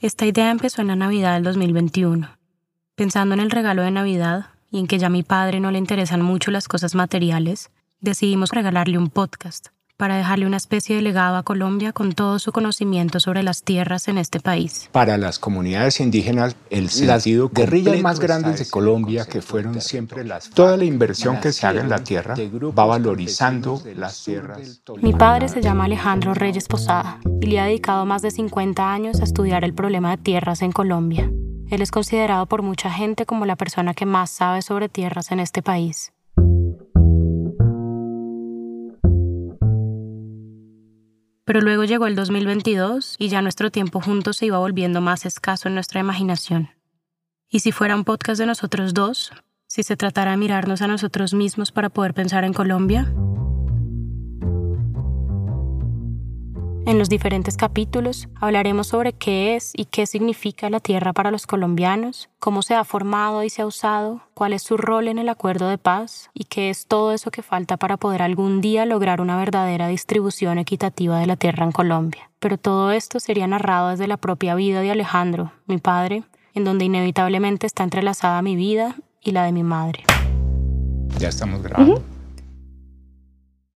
Esta idea empezó en la Navidad del 2021. Pensando en el regalo de Navidad y en que ya a mi padre no le interesan mucho las cosas materiales, decidimos regalarle un podcast para dejarle una especie de legado a Colombia con todo su conocimiento sobre las tierras en este país. Para las comunidades indígenas, el las guerrillas más grandes de Colombia, que fueron siempre las... Toda la inversión que se haga en la tierra va valorizando las tierras. Mi padre se llama Alejandro Reyes Posada y le ha dedicado más de 50 años a estudiar el problema de tierras en Colombia. Él es considerado por mucha gente como la persona que más sabe sobre tierras en este país. Pero luego llegó el 2022 y ya nuestro tiempo juntos se iba volviendo más escaso en nuestra imaginación. ¿Y si fuera un podcast de nosotros dos? ¿Si se tratara de mirarnos a nosotros mismos para poder pensar en Colombia? En los diferentes capítulos hablaremos sobre qué es y qué significa la tierra para los colombianos, cómo se ha formado y se ha usado, cuál es su rol en el acuerdo de paz y qué es todo eso que falta para poder algún día lograr una verdadera distribución equitativa de la tierra en Colombia. Pero todo esto sería narrado desde la propia vida de Alejandro, mi padre, en donde inevitablemente está entrelazada mi vida y la de mi madre. Ya estamos grabando.